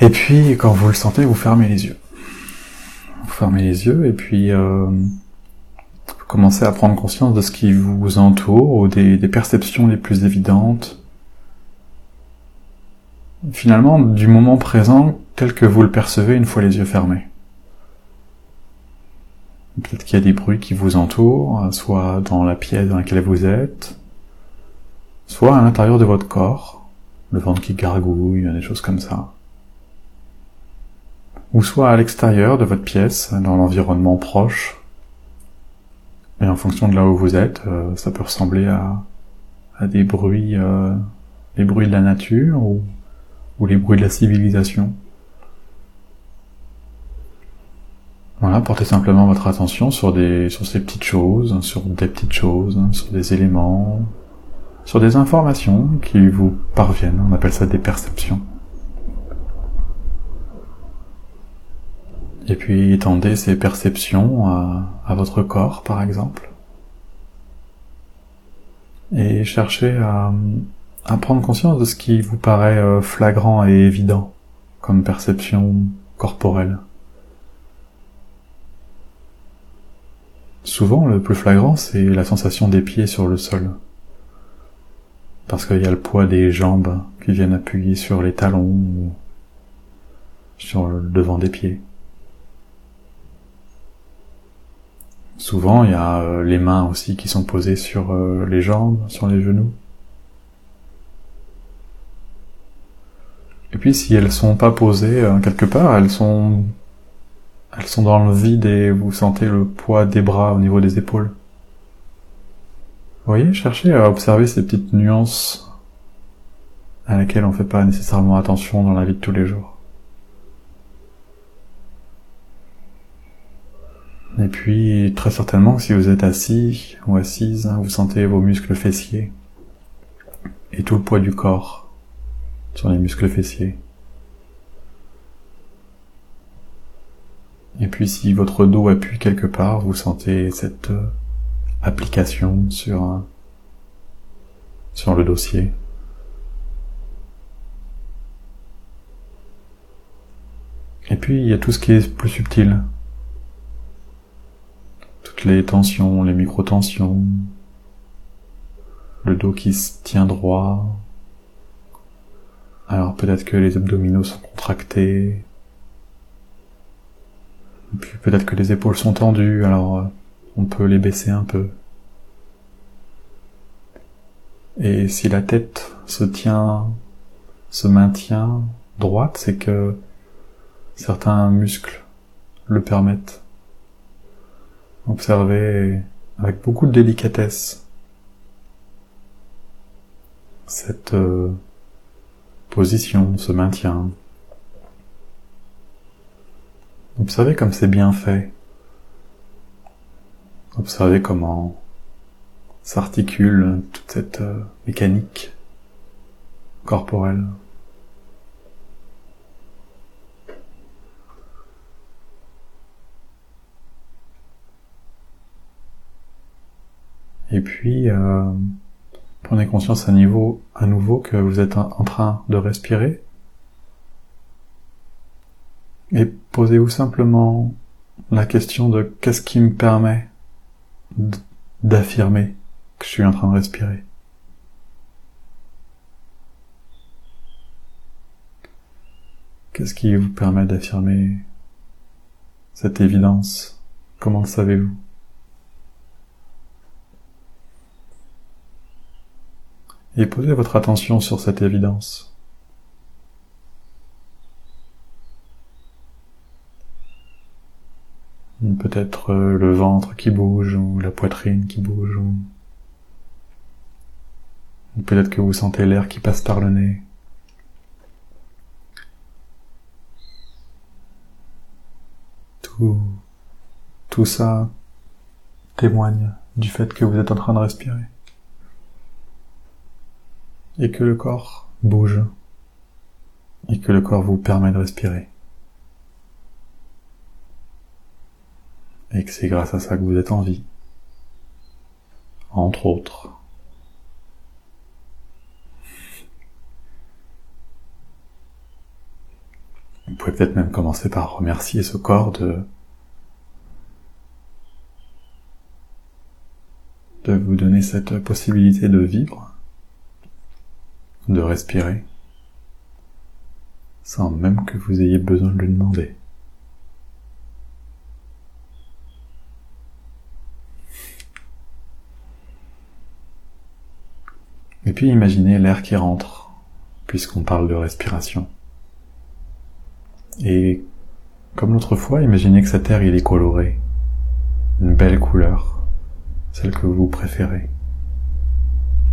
Et puis, quand vous le sentez, vous fermez les yeux. Vous fermez les yeux et puis euh, vous commencez à prendre conscience de ce qui vous entoure ou des, des perceptions les plus évidentes. Finalement, du moment présent tel que vous le percevez une fois les yeux fermés. Peut-être qu'il y a des bruits qui vous entourent, soit dans la pièce dans laquelle vous êtes, soit à l'intérieur de votre corps, le ventre qui gargouille, des choses comme ça. Ou soit à l'extérieur de votre pièce, dans l'environnement proche. Et en fonction de là où vous êtes, euh, ça peut ressembler à, des bruits, euh, les bruits de la nature ou, ou les bruits de la civilisation. Voilà, portez simplement votre attention sur des, sur ces petites choses, sur des petites choses, sur des éléments, sur des informations qui vous parviennent. On appelle ça des perceptions. Et puis étendez ces perceptions à, votre corps, par exemple. Et cherchez à, à prendre conscience de ce qui vous paraît euh, flagrant et évident comme perception corporelle. Souvent, le plus flagrant, c'est la sensation des pieds sur le sol. Parce qu'il y a le poids des jambes qui viennent appuyer sur les talons ou sur le devant des pieds. Souvent, il y a euh, les mains aussi qui sont posées sur euh, les jambes, sur les genoux. Et puis, si elles sont pas posées euh, quelque part, elles sont elles sont dans le vide et vous sentez le poids des bras au niveau des épaules. Vous voyez, cherchez à observer ces petites nuances à laquelle on fait pas nécessairement attention dans la vie de tous les jours. Et puis, très certainement, si vous êtes assis ou assise, hein, vous sentez vos muscles fessiers et tout le poids du corps sur les muscles fessiers. Et puis si votre dos appuie quelque part, vous sentez cette euh, application sur, sur le dossier. Et puis il y a tout ce qui est plus subtil. Les tensions, les micro-tensions, le dos qui se tient droit. Alors peut-être que les abdominaux sont contractés, puis peut-être que les épaules sont tendues, alors euh, on peut les baisser un peu. Et si la tête se tient, se maintient droite, c'est que certains muscles le permettent. Observez avec beaucoup de délicatesse cette euh, position, ce maintien. Observez comme c'est bien fait. Observez comment s'articule toute cette euh, mécanique corporelle. Et puis, euh, prenez conscience à, à nouveau que vous êtes en train de respirer. Et posez-vous simplement la question de qu'est-ce qui me permet d'affirmer que je suis en train de respirer. Qu'est-ce qui vous permet d'affirmer cette évidence? Comment le savez-vous? Et posez votre attention sur cette évidence. Peut-être euh, le ventre qui bouge ou la poitrine qui bouge ou peut-être que vous sentez l'air qui passe par le nez. Tout, tout ça témoigne du fait que vous êtes en train de respirer. Et que le corps bouge. Et que le corps vous permet de respirer. et que c'est grâce à ça que vous êtes en vie. Entre autres. Vous pouvez peut-être même commencer par remercier ce corps de de vous donner cette possibilité de vivre, de respirer, sans même que vous ayez besoin de le demander. Et puis imaginez l'air qui rentre, puisqu'on parle de respiration. Et comme l'autre fois, imaginez que cet air il est coloré, une belle couleur, celle que vous préférez.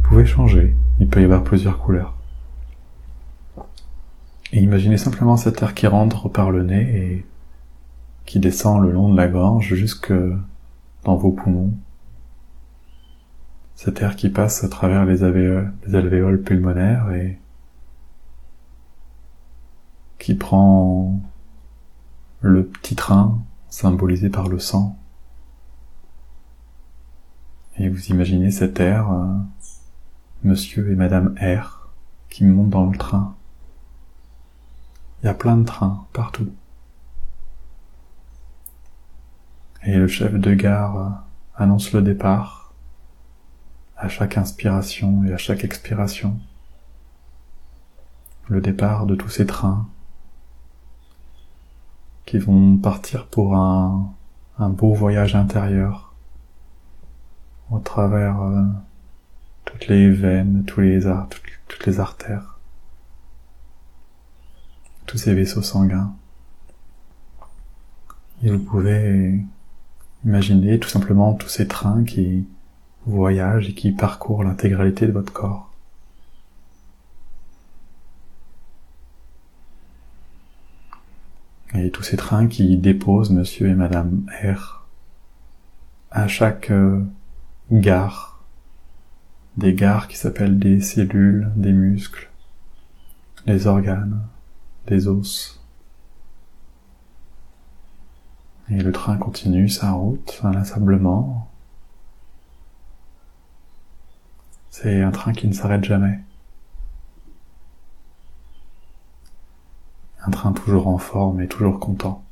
Vous pouvez changer, il peut y avoir plusieurs couleurs. Et imaginez simplement cet air qui rentre par le nez et qui descend le long de la gorge jusque dans vos poumons. Cet air qui passe à travers les alvéoles, les alvéoles pulmonaires et qui prend le petit train symbolisé par le sang. Et vous imaginez cet air, monsieur et madame R, qui montent dans le train. Il y a plein de trains partout. Et le chef de gare euh, annonce le départ à chaque inspiration et à chaque expiration. Le départ de tous ces trains qui vont partir pour un, beau voyage intérieur au travers euh, toutes les veines, toutes les artères, tous ces vaisseaux sanguins. Et vous pouvez imaginer tout simplement tous ces trains qui voyagent et qui parcourent l'intégralité de votre corps. et tous ces trains qui déposent monsieur et madame R à chaque euh, gare, des gares qui s'appellent des cellules, des muscles, des organes, des os. Et le train continue sa route inlassablement. C'est un train qui ne s'arrête jamais. un train toujours en forme et toujours content.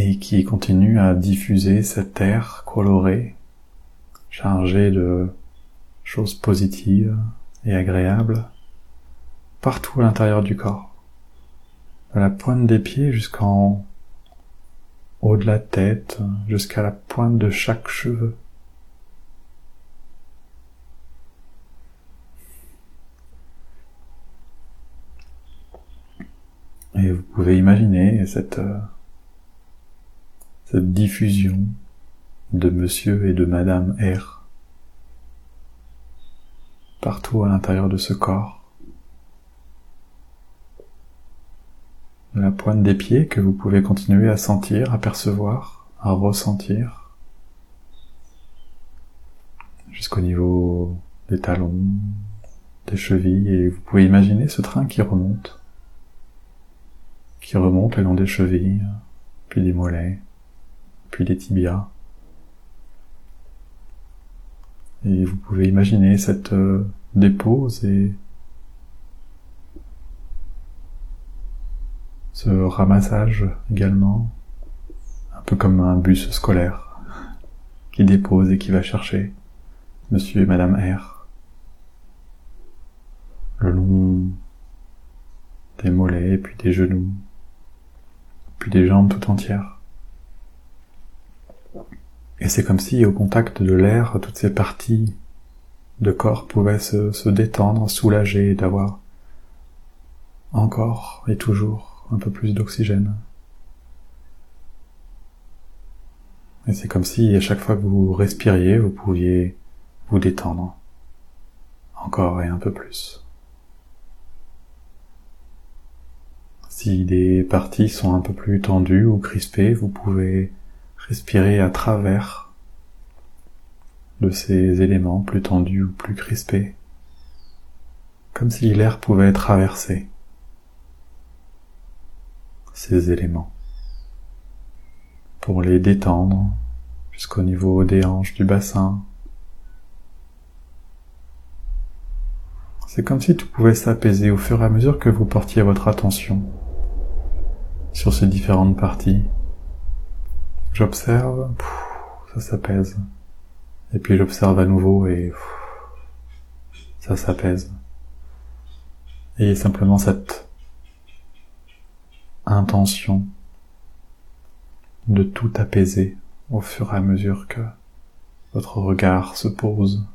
Et qui continue à diffuser cet air coloré, chargé de choses positives et agréables, partout à l'intérieur du corps, de la pointe des pieds jusqu'en haut de la tête, jusqu'à la pointe de chaque cheveu. Et vous pouvez imaginer cette, euh, cette diffusion de monsieur et de madame R partout à l'intérieur de ce corps. la pointe des pieds que vous pouvez continuer à sentir, à percevoir, à ressentir, jusqu'au niveau des talons, des chevilles, et vous pouvez imaginer ce train qui remonte qui remonte le long des chevilles, puis des mollets, puis des tibias. Et vous pouvez imaginer cette euh, dépose et ce ramassage également, un peu comme un bus scolaire qui dépose et qui va chercher monsieur et madame R. Le long des mollets, puis des genoux, puis des jambes tout entières. Et c'est comme si au contact de l'air, toutes ces parties de corps pouvaient se, détendre, soulager, d'avoir encore et toujours un peu plus d'oxygène. Et c'est comme si à chaque fois que vous respiriez, vous pouviez vous détendre encore et un peu plus. Si des parties sont un peu plus tendues ou crispées, vous pouvez respirer à travers de ces éléments plus tendus ou plus crispés, comme si l'air pouvait traverser ces éléments pour les détendre jusqu'au niveau des hanches du bassin, C'est comme si tout pouvait s'apaiser au fur et à mesure que vous portiez votre attention sur ces différentes parties. J'observe, ça s'apaise. Et puis j'observe à nouveau et ça s'apaise. Et simplement cette intention de tout apaiser au fur et à mesure que votre regard se pose.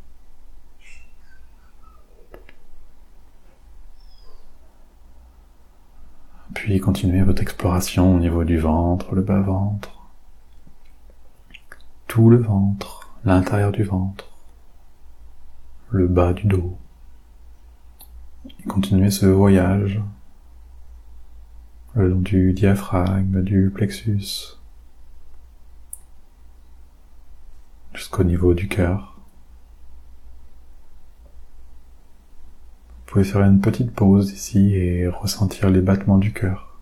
Puis continuez votre exploration au niveau du ventre, le bas-ventre, tout le ventre, l'intérieur du ventre, le bas du dos. Et continuez ce voyage le long du diaphragme, du plexus, jusqu'au niveau du cœur. Vous pouvez faire une petite pause ici et ressentir les battements du cœur.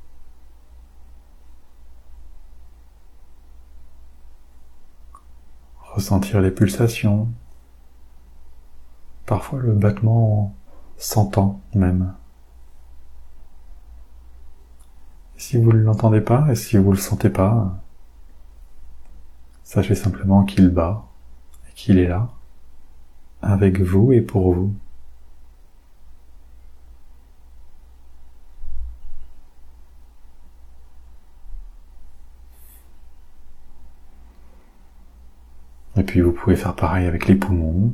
Ressentir les pulsations. Parfois le battement s'entend même. Si vous ne l'entendez pas et si vous ne le sentez pas, Sachez simplement qu'il bat et qu'il est là, avec vous et pour vous. Et puis vous pouvez faire pareil avec les poumons.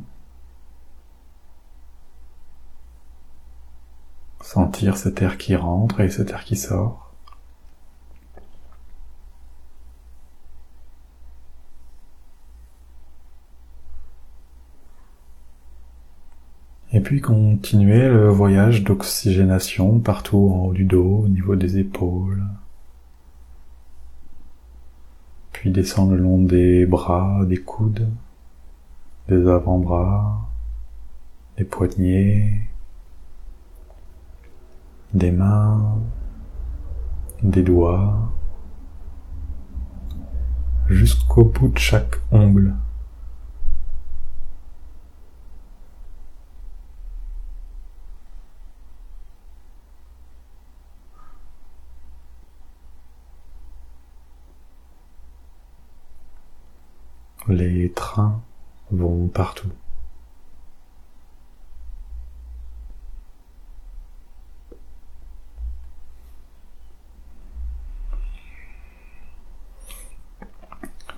Sentir cet air qui rentre et cet air qui sort. Et puis continuer le voyage d'oxygénation partout en haut du dos, au niveau des épaules. Puis descendre le long des bras, des coudes, des avant-bras, des poignets, des mains, des doigts, jusqu'au bout de chaque ongle. Les trains vont partout.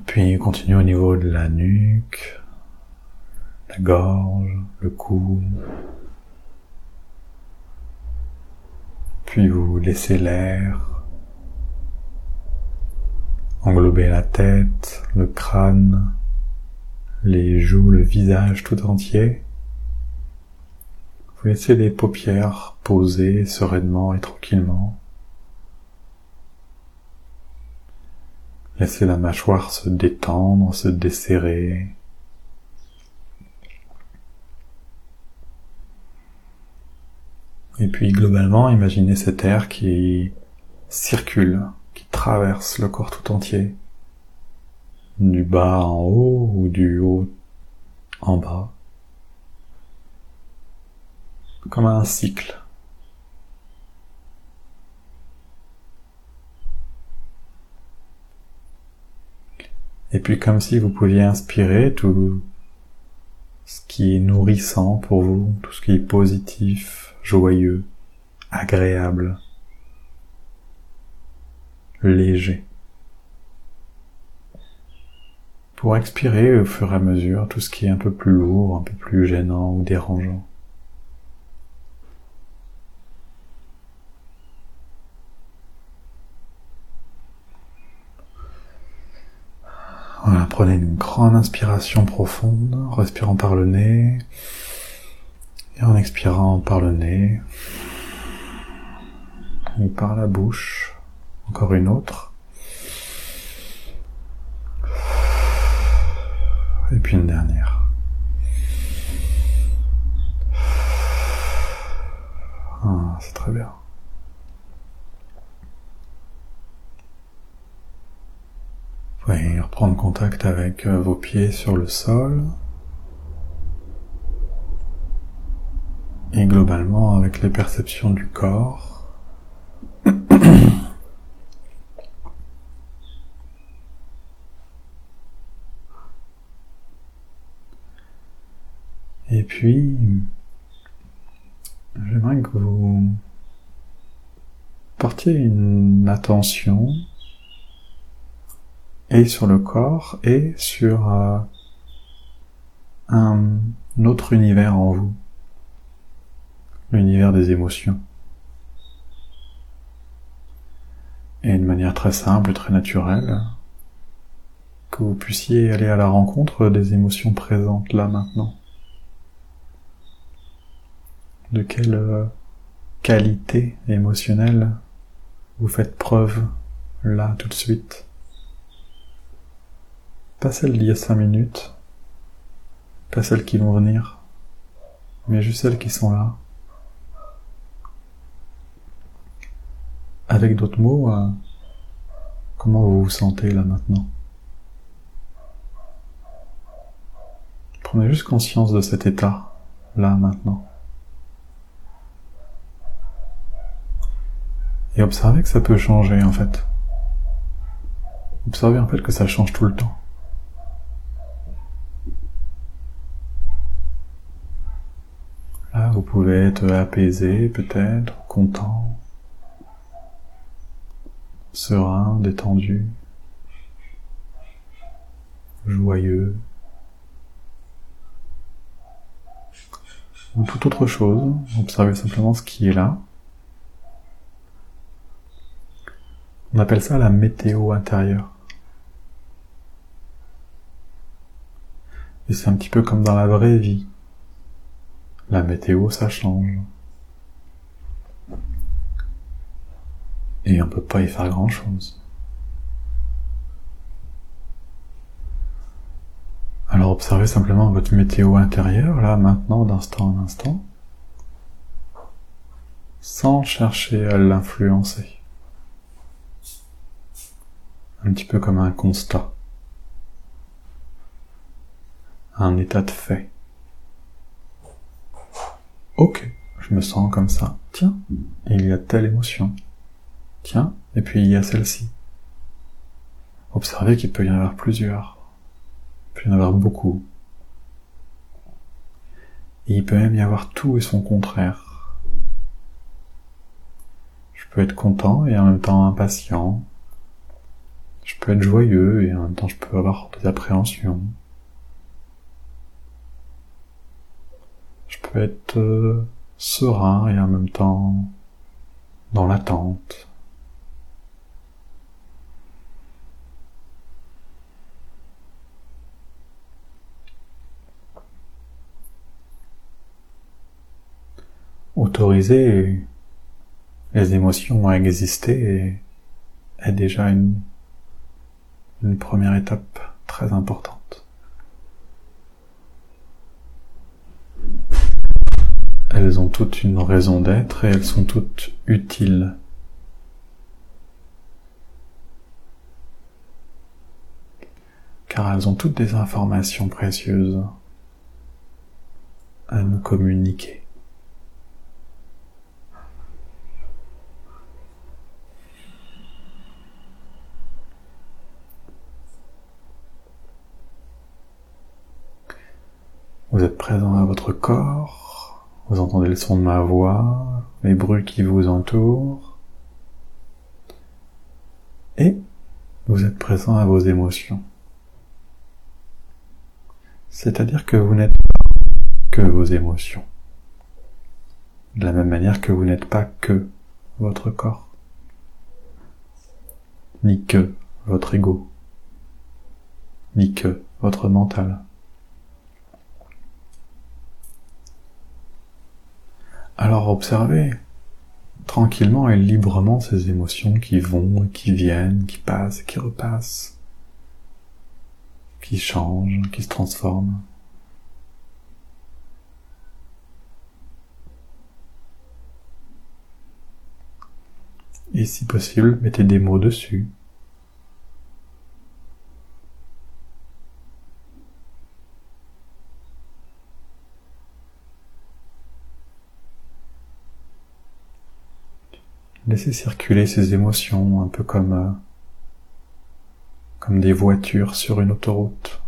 Puis continue au niveau de la nuque, la gorge, le cou. Puis vous laissez l'air englober la tête, le crâne, les joues, le visage tout entier. Vous laissez les paupières posées sereinement et tranquillement. Laissez la mâchoire se détendre, se desserrer. Et puis globalement, imaginez cet air qui circule, qui traverse le corps tout entier du bas en haut ou du haut en bas, comme un cycle. Et puis comme si vous pouviez inspirer tout ce qui est nourrissant pour vous, tout ce qui est positif, joyeux, agréable, léger. Pour expirer au fur et à mesure tout ce qui est un peu plus lourd, un peu plus gênant ou dérangeant. Voilà, prenez une grande inspiration profonde, respirant par le nez, et en expirant par le nez, et par la bouche, encore une autre. Et puis une dernière. Ah, c'est très bien. Vous pouvez reprendre contact avec euh, vos pieds sur le sol. et globalement avec les perceptions du corps. Et puis, j'aimerais que vous portiez une attention et sur le corps et sur euh, un autre univers en vous, l'univers des émotions. Et de manière très simple, très naturelle, que vous puissiez aller à la rencontre des émotions présentes là maintenant. De quelle euh, qualité émotionnelle vous faites preuve là tout de suite? Pas celles d'il y a cinq minutes, pas celles qui vont venir, mais juste celles qui sont là. Avec d'autres mots, euh, comment vous vous sentez là maintenant? Prenez juste conscience de cet état, là maintenant. Et observez que ça peut changer en fait. Observez en fait que ça change tout le temps. Là, vous pouvez être apaisé peut-être, content, serein, détendu, joyeux, ou toute autre chose. Observez simplement ce qui est là. On appelle ça la météo intérieure. Et c'est un petit peu comme dans la vraie vie. La météo, ça change. Et on peut pas y faire grand chose. Alors observez simplement votre météo intérieure, là, maintenant, d'instant en instant, sans chercher à l'influencer un petit peu comme un constat, un état de fait. Ok, je me sens comme ça. Tiens, il y a telle émotion. Tiens, et puis il y a celle-ci. Observez qu'il peut y en avoir plusieurs. Il peut y en avoir beaucoup. Et il peut même y avoir tout et son contraire. Je peux être content et en même temps impatient, je peux être joyeux et en même temps je peux avoir des appréhensions. Je peux être euh, serein et en même temps dans l'attente. Autoriser les émotions à exister est déjà une une première étape très importante. Elles ont toutes une raison d'être et elles sont toutes utiles. Car elles ont toutes des informations précieuses à nous communiquer. Vous êtes présent à votre corps, vous entendez le son de ma voix, les bruits qui vous entourent, et vous êtes présent à vos émotions. C'est-à-dire que vous n'êtes pas que vos émotions. De la même manière que vous n'êtes pas que votre corps, ni que votre ego, ni que votre mental. Alors observez tranquillement et librement ces émotions qui vont, qui viennent, qui passent, qui repassent, qui changent, qui se transforment. Et si possible, mettez des mots dessus. Laissez circuler ces émotions un peu comme euh, comme des voitures sur une autoroute.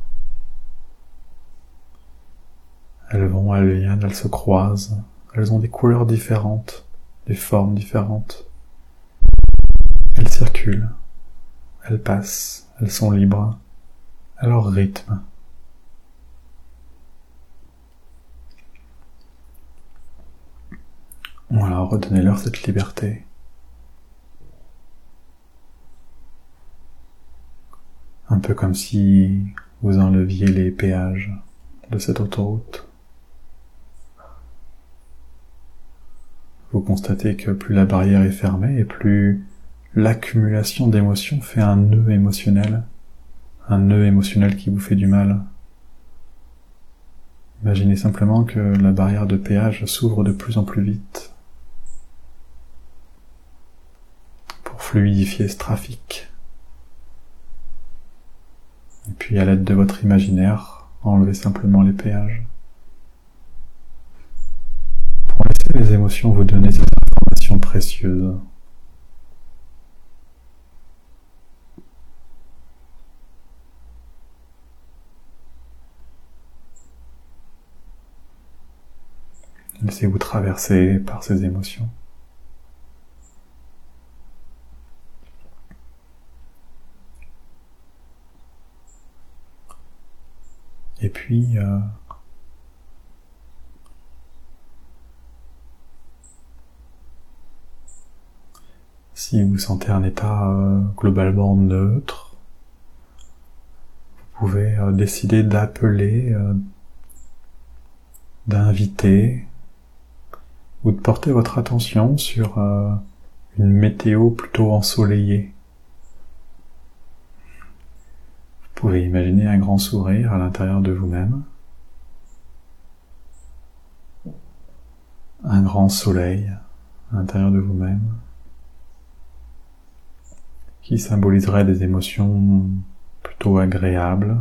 Elles vont, elles viennent, elles se croisent. Elles ont des couleurs différentes, des formes différentes. Elles circulent, elles passent, elles sont libres à leur rythme. Voilà, redonnez-leur cette liberté. Peu comme si vous enleviez les péages de cette autoroute. Vous constatez que plus la barrière est fermée et plus l'accumulation d'émotions fait un nœud émotionnel, un nœud émotionnel qui vous fait du mal. Imaginez simplement que la barrière de péage s'ouvre de plus en plus vite pour fluidifier ce trafic. Et puis à l'aide de votre imaginaire, enlevez simplement les péages. Pour laisser les émotions vous donner ces informations précieuses. Laissez-vous traverser par ces émotions. Et puis, euh, si vous sentez un état euh, globalement neutre, vous pouvez euh, décider d'appeler, d'inviter ou de porter votre attention sur une météo plutôt ensoleillée. Vous pouvez imaginer un grand sourire à l'intérieur de vous-même, un grand soleil à l'intérieur de vous-même, qui symboliserait des émotions plutôt agréables,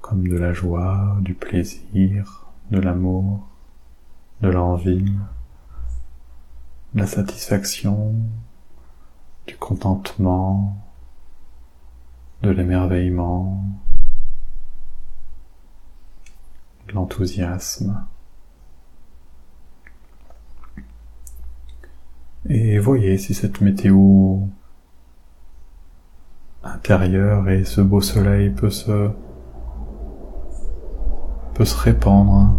comme de la joie, du plaisir, de l'amour, de l'envie, de la satisfaction, du contentement, de l'émerveillement, de l'enthousiasme. Et voyez si cette météo intérieure et ce beau soleil peut se peut se répandre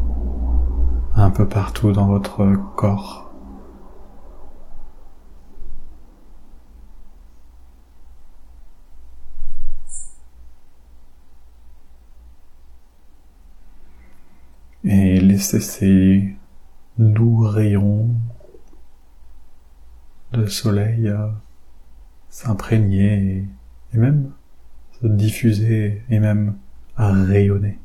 un peu partout dans votre corps. Et laissez ces doux rayons de soleil euh, s'imprégner et, même se diffuser et même rayonner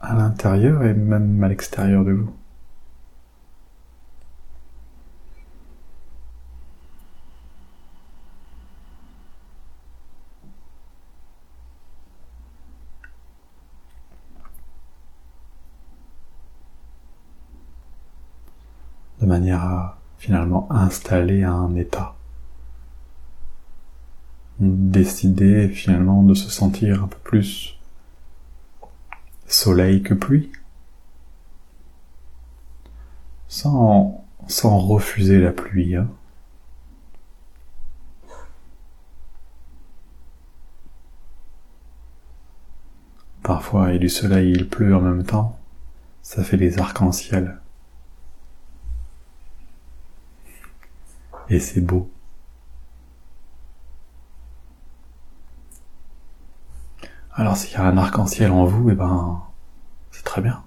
à l'intérieur et même à l'extérieur de vous. Manière à finalement installer un état. Décider finalement de se sentir un peu plus soleil que pluie, sans, refuser la pluie. Hein. Parfois il y a du soleil et il pleut en même temps, ça fait des arcs-en-ciel. Et c'est beau. Alors s'il y a un arc-en-ciel en vous, et eh ben c'est très bien.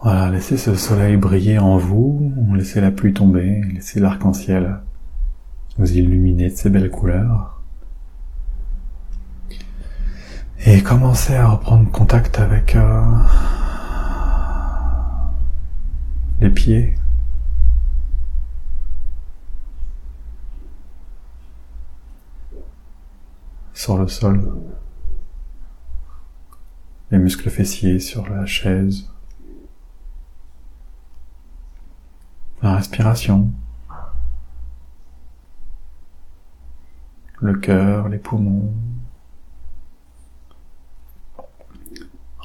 Voilà, laissez ce soleil briller en vous, laissez la pluie tomber, laissez l'arc-en-ciel vous illuminer de ces belles couleurs et commencer à reprendre contact avec euh, les pieds. sur le sol, les muscles fessiers sur la chaise, la respiration, le cœur, les poumons,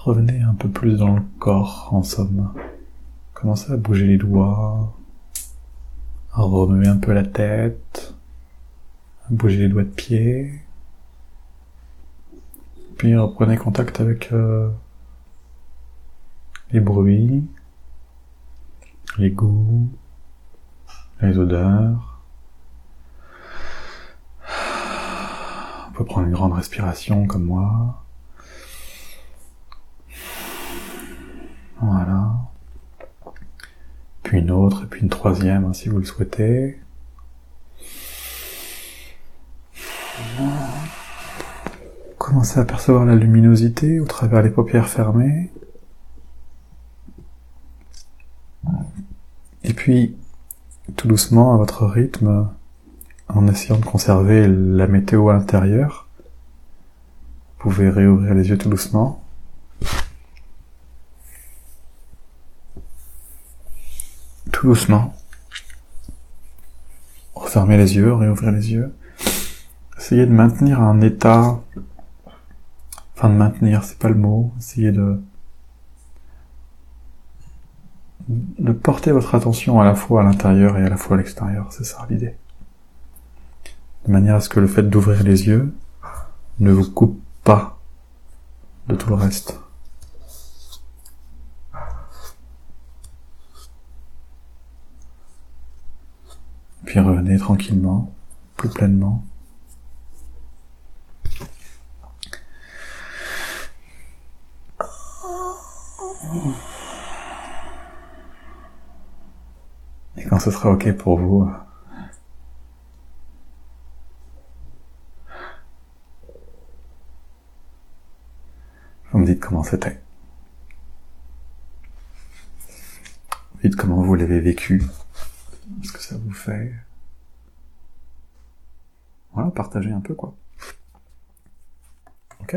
Revenez un peu plus dans le corps, en somme. Commencez à bouger les doigts, à remuer un peu la tête, à bouger les doigts de pied. Puis reprenez contact avec euh, les bruits, les goûts, les odeurs. On peut prendre une grande respiration comme moi. Voilà. Puis une autre, et puis une troisième, hein, si vous le souhaitez. Commencez à percevoir la luminosité au travers les paupières fermées? Et puis, tout doucement, à votre rythme, en essayant de conserver la météo à l'intérieur, vous pouvez réouvrir les yeux tout doucement. Doucement. Refermer les yeux, réouvrir les yeux. Essayez de maintenir un état Enfin, de maintenir, c'est pas le mot. Essayez de de porter votre attention à la fois à l'intérieur et à la fois à l'extérieur. C'est ça l'idée. De manière à ce que le fait d'ouvrir les yeux ne vous coupe pas de tout le reste. Puis revenez tranquillement, plus pleinement. Et quand ce sera ok pour vous, vous me dites comment c'était. Dites comment vous l'avez vécu, ce que ça vous fait. Voilà, partagez un peu quoi. Ok?